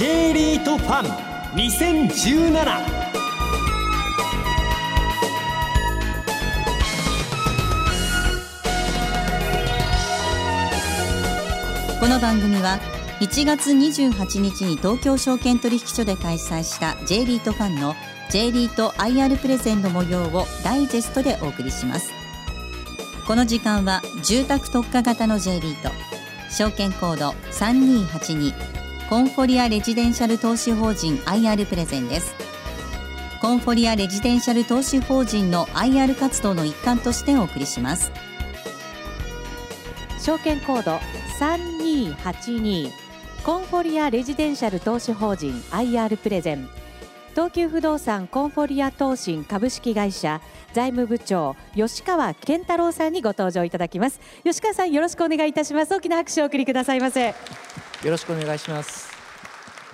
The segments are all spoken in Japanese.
J リートファン2017この番組は1月28日に東京証券取引所で開催した J リートファンの J リート IR プレゼンの模様をダイジェストでお送りします。この時間は住宅特化型の J リート。証券コード3282コンフォリアレジデンシャル投資法人 IR プレゼンです。コンフォリアレジデンシャル投資法人の IR 活動の一環としてお送りします。証券コード3282コンフォリアレジデンシャル投資法人 IR プレゼン。東急不動産コンフォリア投信株式会社財務部長吉川健太郎さんにご登場いただきます。吉川さんよろしくお願いいたします。大きな拍手をお送りくださいませ。よろしくお願いします。え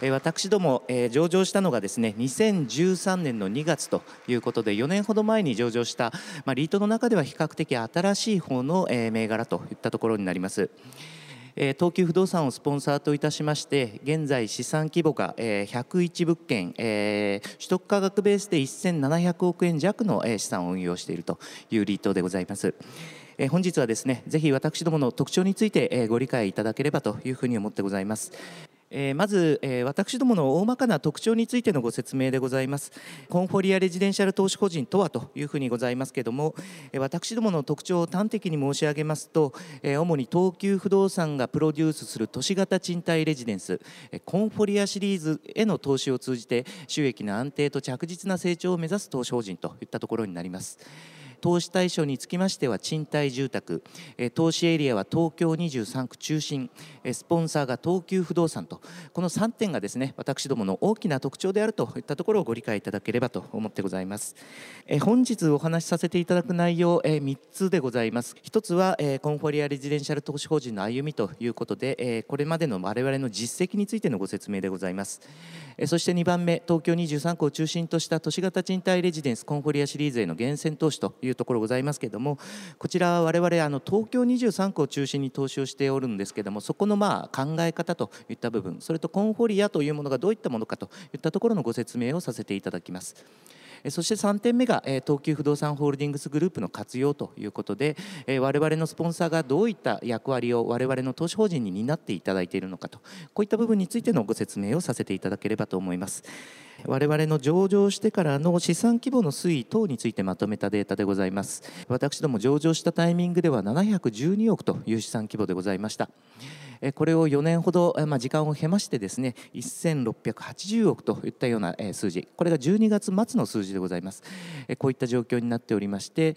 私ども、上場したのがですね2013年の2月ということで4年ほど前に上場した、まあ、リートの中では比較的新しい方の、銘柄といったところになります。東急不動産をスポンサーといたしまして現在資産規模が101物件取得価格ベースで1700億円弱の資産を運用しているというリートでございます。本日はですねぜひ私どもの特徴についてご理解いただければというふうに思ってございます。え、まず、え、私どもの大まかな特徴についてのご説明でございますコンフォリアレジデンシャル投資法人とはというふうにございますけれども、え、私どもの特徴を端的に申し上げますと、え、主に東急不動産がプロデュースする都市型賃貸レジデンスコンフォリアシリーズへの投資を通じて収益の安定と着実な成長を目指す投資法人といったところになります。投資対象につきましては賃貸住宅投資エリアは東京23区中心スポンサーが東急不動産と。この3点がですね私どもの大きな特徴であるといったところをご理解いただければと思ってございます。本日お話しさせていただく内容3つでございます。1つはコンフォリアレジデンシャル投資法人の歩みということでこれまでの我々の実績についてのご説明でございます。そして2番目東京23区を中心とした都市型賃貸レジデンスコンフォリアシリーズへの源泉投資というところございますけれどもこちらは我々あの東京23区を中心に投資をしておるんですけれどもそこのまあ考え方といった部分それとコンフォリアというものがどういったものかといったところのご説明をさせていただきます。そして3点目が東急不動産ホールディングスグループの活用ということで我々のスポンサーがどういった役割を我々の投資法人に担っていただいているのかとこういった部分についてのご説明をさせていただければと思います。我々の上場してからの資産規模の推移等についてまとめたデータでございます。私ども上場したタイミングでは712億という資産規模でございました。これを4年ほど、まあ、時間を経ましてですね1680億といったような数字。これが12月末の数字でございます。こういった状況になっておりまして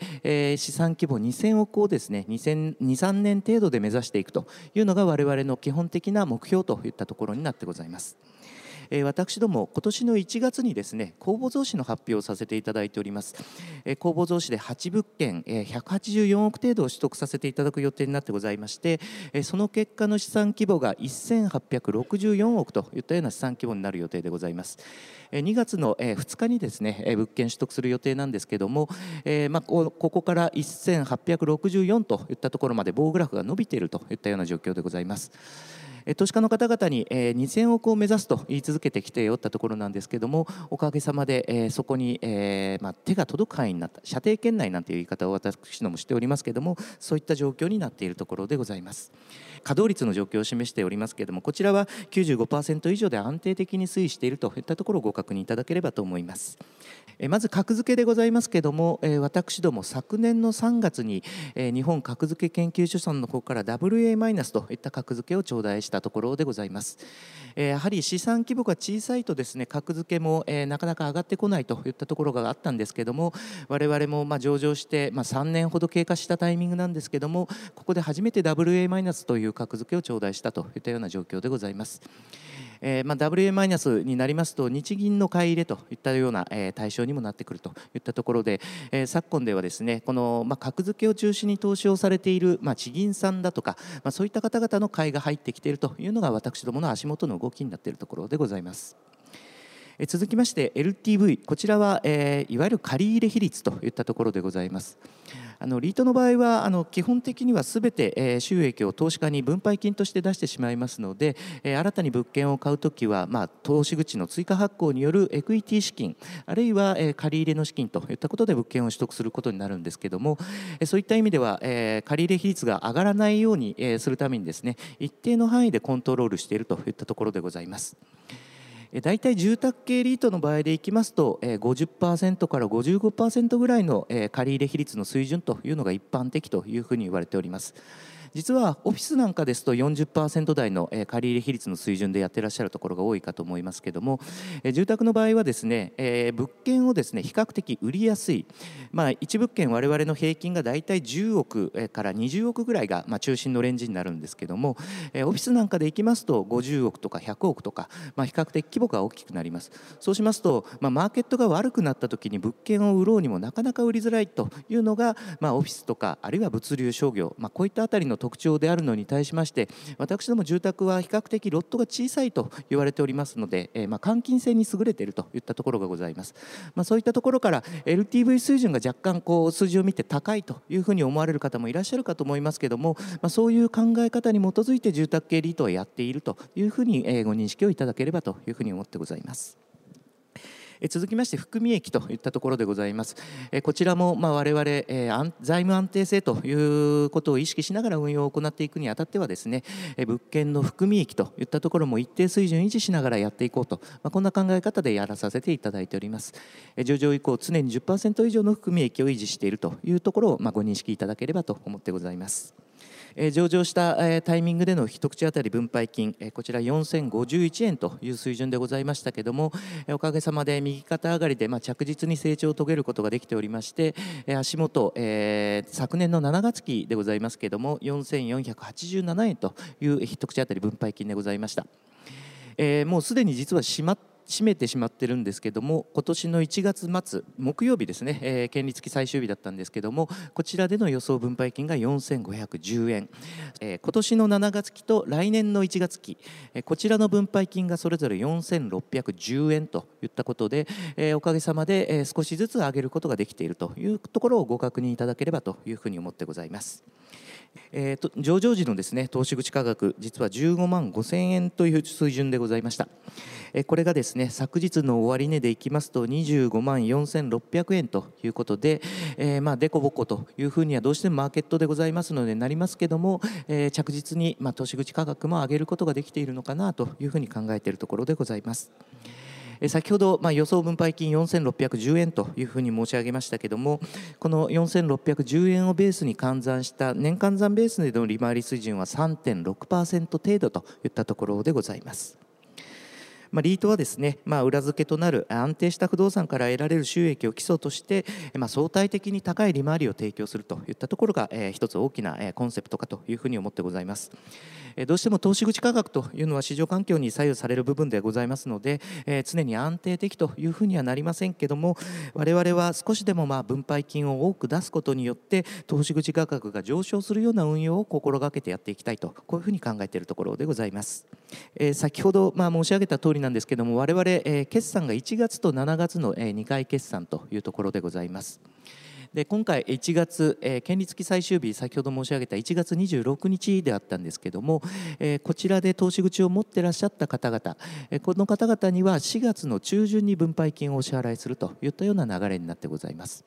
資産規模2000億をですね2023年程度で目指していくというのが我々の基本的な目標といったところになってございます。え私ども今年の1月にですね公募増資の発表をさせていただいております、え公募増資で8物件、え184億程度を取得させていただく予定になってございまして、えその結果の資産規模が1864億といったような資産規模になる予定でございます2月の2日にですね物件取得する予定なんですけども、ま、ここから1864といったところまで棒グラフが伸びているといったような状況でございます。投資家の方々に2000億を目指すと言い続けてきておったところなんですけどもおかげさまでそこにま手が届く範囲になった射程圏内なんていう言い方を私どもしておりますけどもそういった状況になっているところでございます。稼働率の状況を示しておりますけれどもこちらは95%以上で安定的に推移しているといったところをご確認いただければと思います。まず格付けでございますけれども私ども昨年の3月に日本格付け研究所さんの方から WA- といった格付けを頂戴したところでございます。やはり資産規模が小さいとですね格付けもなかなか上がってこないといったところがあったんですけども我々もま上場してま3年ほど経過したタイミングなんですけどもここで初めて WA- という格付けを頂戴したといったような状況でございます。えーまあ、WA マイナスになりますと日銀の買い入れといったような、えー、対象にもなってくるといったところで、えー、昨今ではですねこの、まあ、格付けを中心に投資をされている、まあ、地銀さんだとか、まあ、そういった方々の買いが入ってきているというのが私どもの足元の動きになっているところでございます。続きまして LTV こちらは、えー、いわゆる借入比率といったところでございますあのリートの場合はあの基本的にはすべて、えー、収益を投資家に分配金として出してしまいますので、えー、新たに物件を買うときは、まあ、投資口の追加発行によるエクイティ資金あるいは、えー、借り入れの資金といったことで物件を取得することになるんですけども、えー、そういった意味では、えー、借り入れ比率が上がらないように、えー、するためにですね一定の範囲でコントロールしているといったところでございます。大体住宅系リートの場合でいきますと50%から55%ぐらいの借入比率の水準というのが一般的というふうに言われております。実はオフィスなんかですと40%台の借り入れ比率の水準でやってらっしゃるところが多いかと思いますけども住宅の場合はですね物件をですね比較的売りやすい、まあ、1物件我々の平均が大体10億から20億ぐらいが、まあ、中心のレンジになるんですけどもオフィスなんかでいきますと50億とか100億とか、まあ、比較的規模が大きくなります。そうしますと、まあ、マーケットが悪くなった時に物件を売ろうにもなかなか売りづらいというのが、まあ、オフィスとかあるいは物流商業、まあ、こういったあたりの特徴であるのに対しまして私ども住宅は比較的ロットが小さいと言われておりますので、えー、まあ換金性に優れているといったところがございます、まあ、そういったところから LTV 水準が若干こう数字を見て高いというふうに思われる方もいらっしゃるかと思いますけども、まあ、そういう考え方に基づいて住宅系リートはやっているというふうにご認識をいただければというふうに思ってございます。続きまして含み益といったところでございます。こちらもまあ我々財務安定性ということを意識しながら運用を行っていくにあたってはですね物件の含み益といったところも一定水準維持しながらやっていこうと、まあ、こんな考え方でやらさせていただいております。上場以降常に10%以上の含み益を維持しているというところをまあご認識いただければと思ってございます。上場したタイミングでの一口当たり分配金こちら4051円という水準でございましたけどもおかげさまで右肩上がりで着実に成長を遂げることができておりまして足元昨年の7月期でございますけども4487円という一口当たり分配金でございました。もうすでに実は閉まっ閉めてしまってるんですけども今年の1月末木曜日ですね、えー、権利付き最終日だったんですけどもこちらでの予想分配金が4510円、えー、今年の7月期と来年の1月期、えー、こちらの分配金がそれぞれ4610円といったことで、えー、おかげさまで、えー、少しずつ上げることができているというところをご確認いただければというふうに思ってございます。えーと、上場時のですね投資口価格実は15万5千円という水準でございました、えー、これがですね昨日の終値でいきますと25万4600円ということで、えー、まあデコボコというふうにはどうしてもマーケットでございますのでなりますけども、えー、着実にまあ投資口価格も上げることができているのかなというふうに考えているところでございます。先ほど、まあ、予想分配金4610円というふうに申し上げましたけどもこの4610円をベースに換算した年換算ベースでの利回り水準は3.6%程度といったところでございます。まあ、リートはですね、まあ、裏付けとなる安定した不動産から得られる収益を基礎として、まあ、相対的に高い利回りを提供するといったところが、えー、一つ大きな、え、コンセプトかというふうに思ってございます。え、どうしても投資口価格というのは市場環境に左右される部分でございますので、え、常に安定的というふうにはなりませんけども我々は少しでもまあ分配金を多く出すことによって投資口価格が上昇するような運用を心がけてやっていきたいとこういうふうに考えているところでございます。え、先ほどまあ申し上げた通りなんですけども我々、え、決算が1月と7月の、え、2回決算というところでございます。で今回1月、えー、権利付き最終日先ほど申し上げた1月26日であったんですけども、えー、こちらで投資口を持ってらっしゃった方々、えー、この方々には4月の中旬に分配金をお支払いするといったような流れになってございます。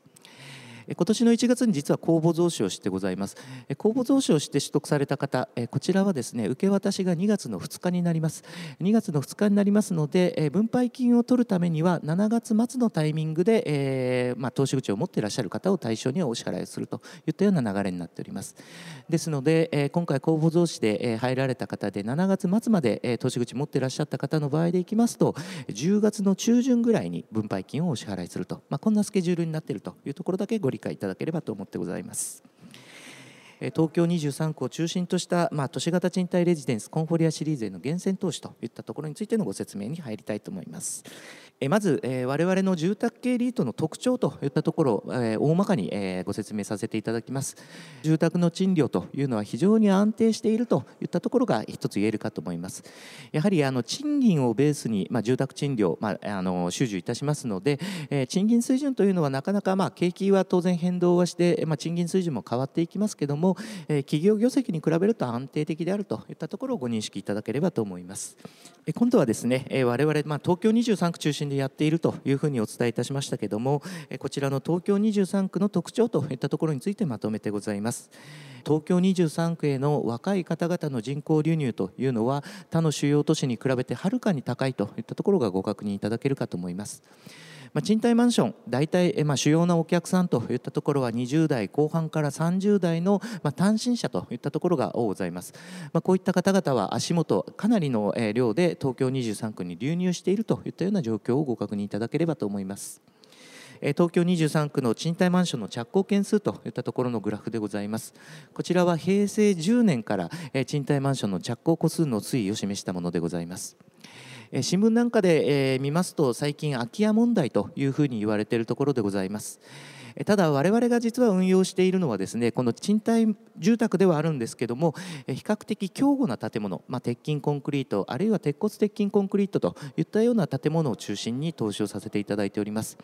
今年の1月に実は公募増資をしてございます。公募増資をして取得された方こちらはですね受け渡しが2月の2日になります。2月の2日になりますので分配金を取るためには7月末のタイミングで、えー、まあ、投資口を持っていらっしゃる方を対象にお支払いするといったような流れになっております。ですので、え今回公募増資で入られた方で7月末まで投資口持っていらっしゃった方の場合でいきますと10月の中旬ぐらいに分配金をお支払いすると、まあ、こんなスケジュールになっているというところだけご理解いただければと思ってございます。東京23区を中心とした、まあ、都市型賃貸レジデンスコンフォリアシリーズへの源泉投資といったところについてのご説明に入りたいと思います。えまず、え、我々の住宅系リートの特徴といったところ、え、大まかに、え、ご説明させていただきます。住宅の賃料というのは非常に安定しているといったところが一つ言えるかと思います。やはりあの賃金をベースに、まあ、住宅賃料、まあ、あの収受いたしますので、え、賃金水準というのはなかなか、まあ、景気は当然変動はして、まあ、賃金水準も変わっていきますけども、え、企業業績に比べると安定的であるといったところをご認識いただければと思います。今度はですね、え、我々、まあ、東京23区中心でやっているというふうにお伝えいたしましたけどもこちらの東京23区の特徴といったところについてまとめてございます。東京23区への若い方々の人口流入というのは他の主要都市に比べてはるかに高いといったところがご確認いただけるかと思います。まあ、賃貸マンション大体、まあ、主要なお客さんといったところは20代後半から30代の、まあ、単身者といったところが多ございます、まあ、こういった方々は足元かなりの量で東京23区に流入しているといったような状況をご確認いただければと思います。東京23区の賃貸マンションの着工件数といったところのグラフでございます。こちらは平成10年から賃貸マンションの着工戸数の推移を示したものでございます。新聞なんかで見ますと最近空き家問題というふうに言われているところでございます。ただ我々が実は運用しているのはですねこの賃貸住宅ではあるんですけども比較的強固な建物、まあ、鉄筋コンクリートあるいは鉄骨鉄筋コンクリートといったような建物を中心に投資をさせていただいております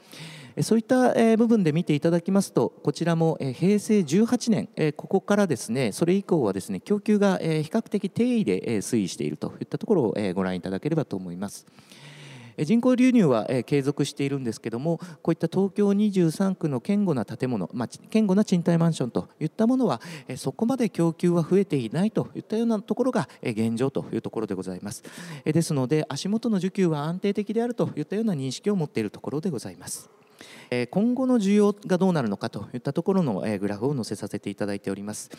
そういった部分で見ていただきますとこちらも平成18年ここからですねそれ以降はですね供給が比較的低位で推移しているといったところをご覧いただければと思います。人口流入は継続しているんですけどもこういった東京23区の堅固な建物、まあ、堅固な賃貸マンションといったものはそこまで供給は増えていないといったようなところが現状というところでございます。ですので足元の需給は安定的であるといったような認識を持っているところでございます。今後の需要がどうなるのかといったところのグラフを載せさせていただいております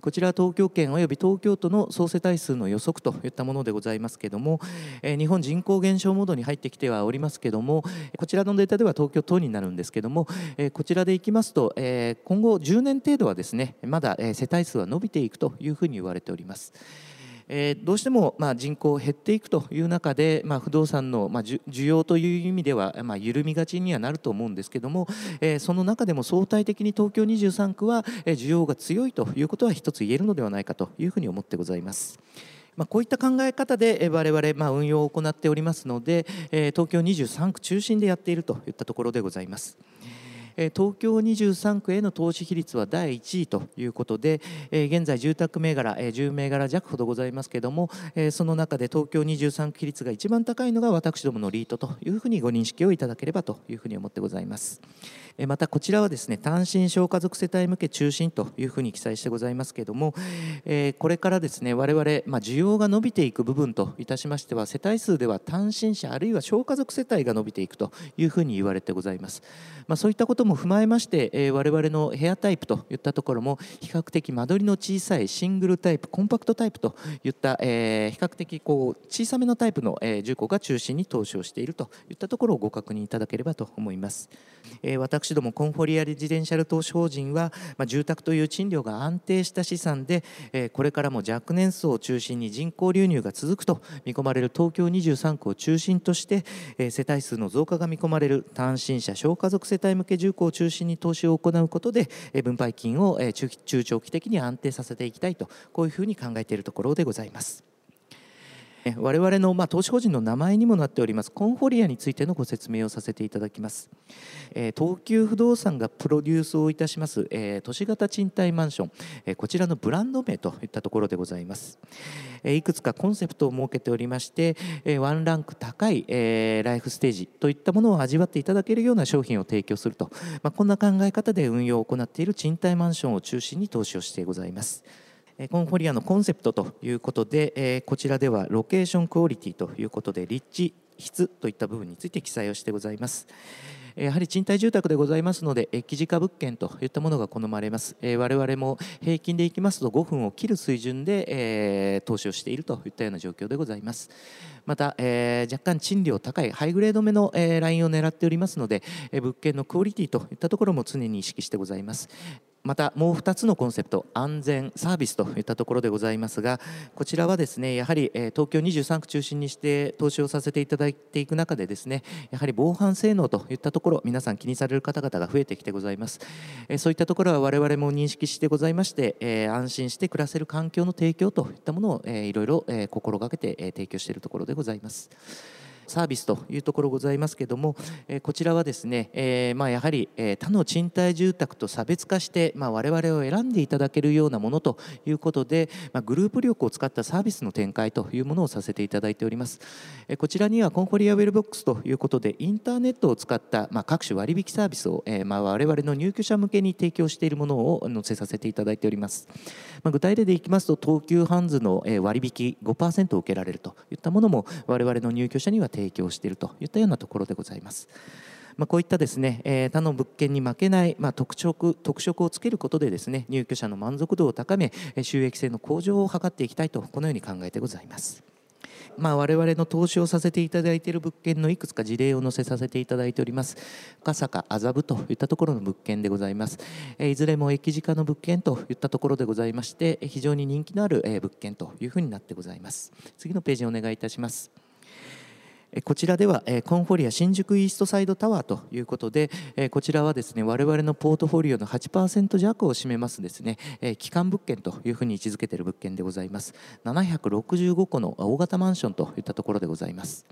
こちらは東京圏および東京都の総世帯数の予測といったものでございますけれども日本人口減少モードに入ってきてはおりますけれどもこちらのデータでは東京都になるんですけれどもこちらでいきますと今後10年程度はですねまだ世帯数は伸びていくというふうに言われております。えー、どうしてもまあ人口減っていくという中で、まあ、不動産のまあ需要という意味ではまあ緩みがちにはなると思うんですけども、えー、その中でも相対的に東京23区は需要が強いということは一つ言えるのではないかというふうに思ってございます。まあ、こういった考え方で我々まあ運用を行っておりますので東京23区中心でやっているといったところでございます。東京23区への投資比率は第1位ということで現在住宅銘柄10銘柄弱ほどございますけれどもその中で東京23区比率が一番高いのが私どものリートというふうにご認識をいただければというふうに思ってございます。またこちらはですね単身小家族世帯向け中心というふうに記載してございますけれども、えこれからですね我々、ま、需要が伸びていく部分といたしましては世帯数では単身者あるいは小家族世帯が伸びていくというふうに言われてございます、まあ、そういったこととも踏まえまして、え我々の部屋タイプといったところも比較的間取りの小さいシングルタイプコンパクトタイプといった、え比較的こう小さめのタイプの、え住戸が中心に投資をしているといったところをご確認いただければと思います、え私私どもコンフォリアレジデンシャル投資法人は、まあ、住宅という賃料が安定した資産で、えー、これからも若年層を中心に人口流入が続くと見込まれる東京23区を中心として、えー、世帯数の増加が見込まれる単身者小家族世帯向け住戸を中心に投資を行うことで、え、分配金を、え、中長期的に安定させていきたいとこういうふうに考えているところでございます。我々のまあ投資法人の名前にもなっております。コンフォリアについてのご説明をさせていただきます、え東急不動産がプロデュースをいたします、え都市型賃貸マンション、えこちらのブランド名といったところでございます、えいくつかコンセプトを設けておりまして、えワンランク高い、えライフステージといったものを味わっていただけるような商品を提供すると、まあ、こんな考え方で運用を行っている賃貸マンションを中心に投資をしてございます。コンフォリアのコンセプトということで、こちらではロケーションクオリティということで立地質といった部分について記載をしてございます。やはり賃貸住宅でございますので、基地化物件といったものが好まれます。我々も平均でいきますと5分を切る水準で投資をしているといったような状況でございます。また、若干賃料高いハイグレード目のラインを狙っておりますので、物件のクオリティといったところも常に意識してございます。またもう2つのコンセプト安全サービスといったところでございますがこちらはですねやはり東京23区中心にして投資をさせていただいていく中でですねやはり防犯性能といったところ皆さん気にされる方々が増えてきてございますそういったところは我々も認識してございまして安心して暮らせる環境の提供といったものをいろいろ心がけて提供しているところでございます。サービスというところございますけども、えこちらはですね、えまあ、やはり、え他の賃貸住宅と差別化して、まあ、我々を選んでいただけるようなものということで、まあ、グループ力を使ったサービスの展開というものをさせていただいております、えこちらにはコンフォリアウェルボックスということでインターネットを使った、まあ、各種割引サービスを、えまあ、我々の入居者向けに提供しているものを載せさせていただいております、まあ、具体例でいきますと東急ハンズの割引5%を受けられるといったものも我々の入居者には提提供しているといったようなところでございます。まあ、こういったですね、えー、他の物件に負けない、まあ、特色特色をつけることでですね入居者の満足度を高め収益性の向上を図っていきたいとこのように考えてございます。まあ、我々の投資をさせていただいている物件のいくつか事例を載せさせていただいております赤坂麻布といったところの物件でございますいずれも駅近の物件といったところでございまして非常に人気のある物件というふうになってございます次のページお願いいたしますこちらではコンフォリア新宿イーストサイドタワーということでこちらはですね我々のポートフォリオの8%弱を占めますですね基幹物件というふうに位置づけている物件でございます765個の大型マンションといったところでございます。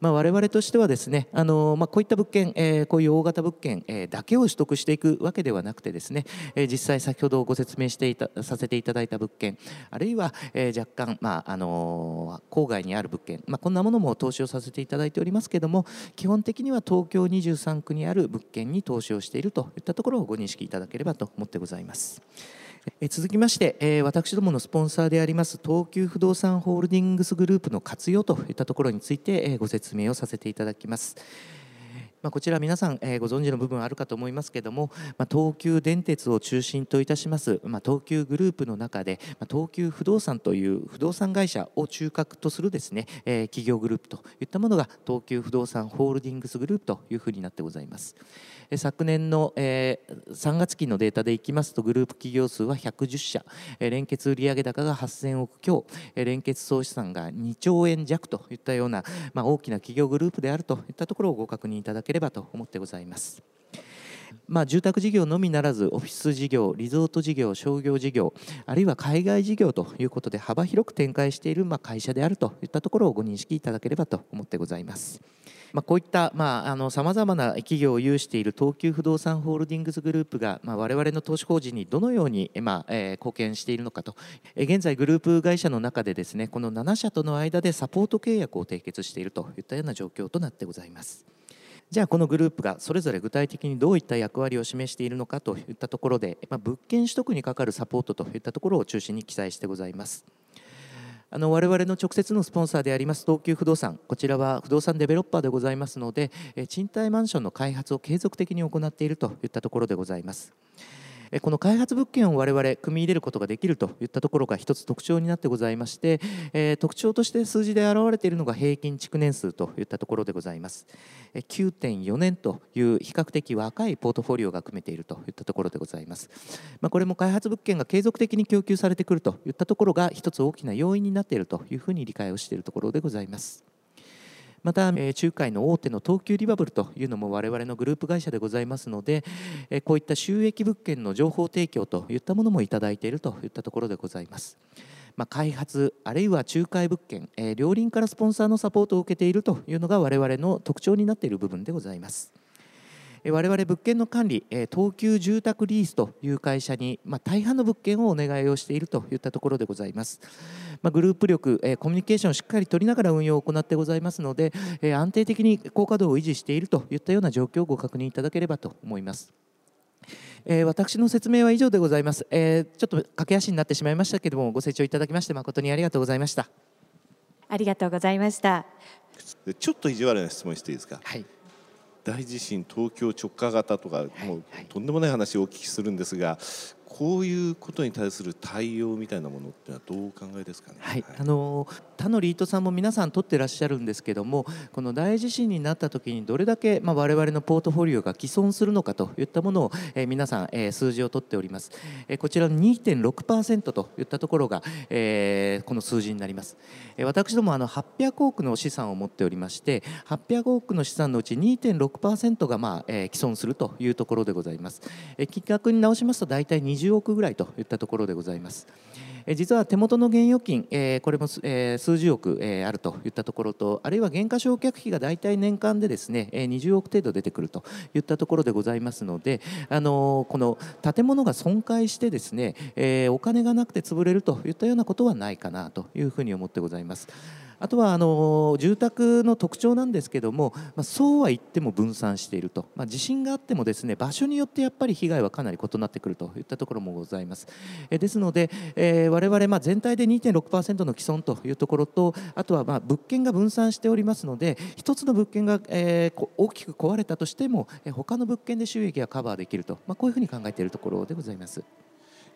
まあ、我々としてはですねあの、まあ、こういった物件、えー、こういう大型物件、えー、だけを取得していくわけではなくてですね、えー、実際先ほどご説明していたさせていただいた物件あるいは、えー、若干、まああの郊外にある物件、まあ、こんなものも投資をさせていただいておりますけれども基本的には東京23区にある物件に投資をしているといったところをご認識いただければと思ってございます。続きまして、え私どものスポンサーであります東急不動産ホールディングスグループの活用といったところについて、えご説明をさせていただきます。まあ、こちら皆さん、えー、ご存知の部分あるかと思いますけれども、まあ、東急電鉄を中心といたします、まあ、東急グループの中で、まあ、東急不動産という不動産会社を中核とするですね、えー、企業グループといったものが東急不動産ホールディングスグループというふうになってございます。昨年の、えー、3月期のデータでいきますとグループ企業数は110社、え連結売上高が8000億強、え連結総資産が2兆円弱といったような、まあ、大きな企業グループであるといったところをご確認いただけければと思ってございます。まあ、住宅事業のみならずオフィス事業リゾート事業商業事業あるいは海外事業ということで幅広く展開しているま会社であるといったところをご認識いただければと思ってございます。まあ、こういったさまざ、まな企業を有している東急不動産ホールディングスグループが、まあ、我々の投資法人にどのように、まあえ、貢献しているのかと、え、現在グループ会社の中でですねこの7社との間でサポート契約を締結しているといったような状況となってございます。じゃあこのグループがそれぞれ具体的にどういった役割を示しているのかといったところで、まあ、物件取得にかかるサポートといったところを中心に記載してございます。あの我々の直接のスポンサーであります東急不動産こちらは不動産デベロッパーでございますので賃貸マンションの開発を継続的に行っているといったところでございます。この開発物件を我々組み入れることができるといったところが一つ特徴になってございまして、え特徴として数字で表れているのが平均築年数といったところでございます。9.4年という比較的若いポートフォリオが組めているといったところでございます、まあ、これも開発物件が継続的に供給されてくるといったところが一つ大きな要因になっているというふうに理解をしているところでございます。また、え仲介の大手の東急リバブルというのも我々のグループ会社でございますので、えこういった収益物件の情報提供といったものもいただいているといったところでございます。まあ、開発あるいは仲介物件、え両輪からスポンサーのサポートを受けているというのが我々の特徴になっている部分でございます。我々物件の管理東急住宅リースという会社に、まあ、大半の物件をお願いをしているといったところでございます、まあ、グループ力コミュニケーションをしっかり取りながら運用を行ってございますので安定的に高稼働を維持しているといったような状況をご確認いただければと思います。えー、私の説明は以上でございます、えー、ちょっと駆け足になってしまいましたけれどもご清聴いただきまして誠にありがとうございました。ありがとうございました。ちょっと意地悪な質問していいですか？はい大地震東京直下型とか、もうとんでもない話をお聞きするんですがこういうことに対する対応みたいなものってのはどうお考えですかね？はい、あの他のリートさんも皆さん取ってらっしゃるんですけどもこの大地震になった時にどれだけ、まあ、我々のポートフォリオが既存するのかといったものを、えー、皆さん、えー、数字を取っております、えー、こちらの2.6%といったところが、えー、この数字になります、えー、私どもあの800億の資産を持っておりまして800億の資産のうち2.6%が、まあえー、既存するというところでございます、えー、金額に直しますと大体20億ぐらいといったところでございます。実は手元の現預金、これも数十億あるといったところとあるいは減価償却費が大体年間でですね20億程度出てくるといったところでございますのであのこの建物が損壊してですねお金がなくて潰れるといったようなことはないかなというふうに思ってございます。あとはあの住宅の特徴なんですけども、まあ、そうは言っても分散していると、まあ、地震があってもですね場所によってやっぱり被害はかなり異なってくるといったところもございます。えですので、えー、我々まあ全体で2.6%の既存というところとあとはまあ物件が分散しておりますので一つの物件が、えー、大きく壊れたとしても他の物件で収益がカバーできると、まあ、こういうふうに考えているところでございます。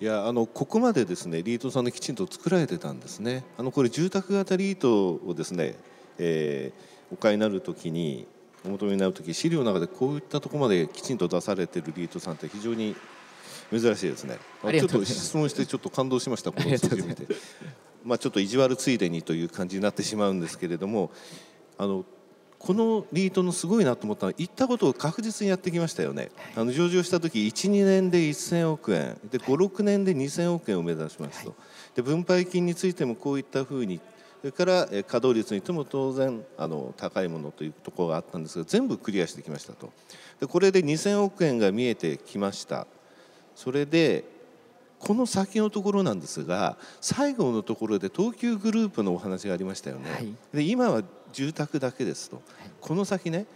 いやあのここまでですねリートさんできちんと作られてたんですね。あのこれ住宅型リートをですね、えー、お買いになるときにお求めになるとき資料の中でこういったところまできちんと出されているリートさんって非常に珍しいですね。ちょっと質問してちょっと感動しましたこの数字を見て。まあちょっと意地悪ついでにという感じになってしまうんですけれども、あのこのリートのすごいなと思ったのは行ったことを確実にやってきましたよね、あの上場した時12年で1000億円。で56年で2000億円を目指しますと、で分配金についてもこういったふうにそれから稼働率にしても当然あの高いものというところがあったんですが全部クリアしてきましたと。でこれで2000億円が見えてきました。それでこの先のところなんですが最後のところで東急グループのお話がありましたよね、はい、で今は住宅だけですと、はい、この先ね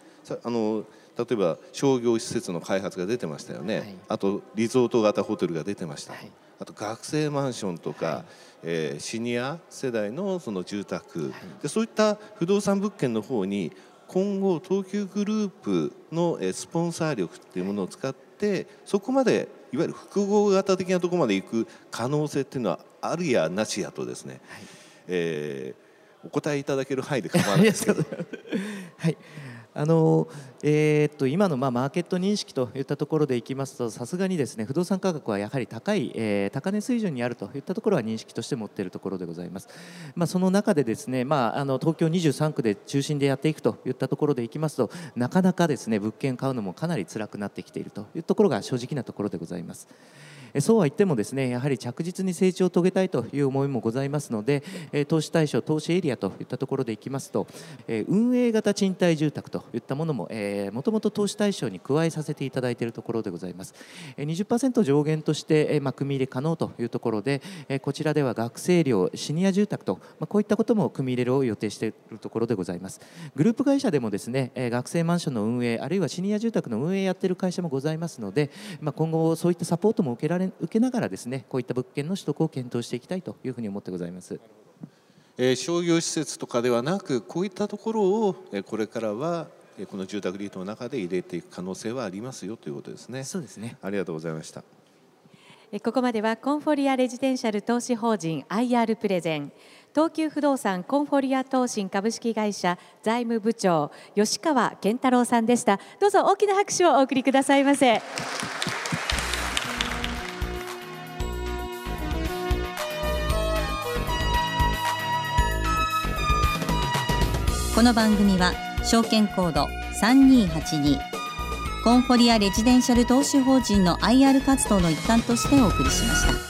あの例えば商業施設の開発が出てましたよね、はい、あとリゾート型ホテルが出てました、はい、あと学生マンションとか、はい、えー、シニア世代のその住宅、でそういった不動産物件の方に今後東急グループのスポンサー力っていうものを使ってそこまでいわゆる複合型的なところまで行く可能性っていうのはあるやなしやとですね、はい、えー、お答えいただける範囲で構わないですけど。はいあのえー、っと今のまあマーケット認識といったところでいきますとさすがにですね不動産価格はやはり高い、えー、高値水準にあるといったところは認識として持っているところでございます。まあ、その中でですね、まあ、あの東京23区で中心でやっていくといったところでいきますとなかなかですね物件買うのもかなり辛くなってきているというところが正直なところでございます。そうは言ってもですねやはり着実に成長を遂げたいという思いもございますので投資対象投資エリアといったところでいきますと運営型賃貸住宅といったものももともと投資対象に加えさせていただいているところでございます。20%上限としてま組み入れ可能というところでこちらでは学生寮シニア住宅とまこういったことも組み入れるを予定しているところでございます。グループ会社でもですね学生マンションの運営あるいはシニア住宅の運営やっている会社もございますのでま今後そういったサポートも受けられれ受けながらですねこういった物件の取得を検討していきたいというふうに思ってございます。えー、商業施設とかではなくこういったところをこれからはこの住宅リートの中で入れていく可能性はありますよということですね。そうですね。ありがとうございました。ここまではコンフォリアレジデンシャル投資法人 IR プレゼン東急不動産コンフォリア投信株式会社財務部長吉川健太郎さんでしたどうぞ大きな拍手をお送りくださいませこの番組は証券コード3282コンフォリアレジデンシャル投資法人の IR 活動の一環としてお送りしました。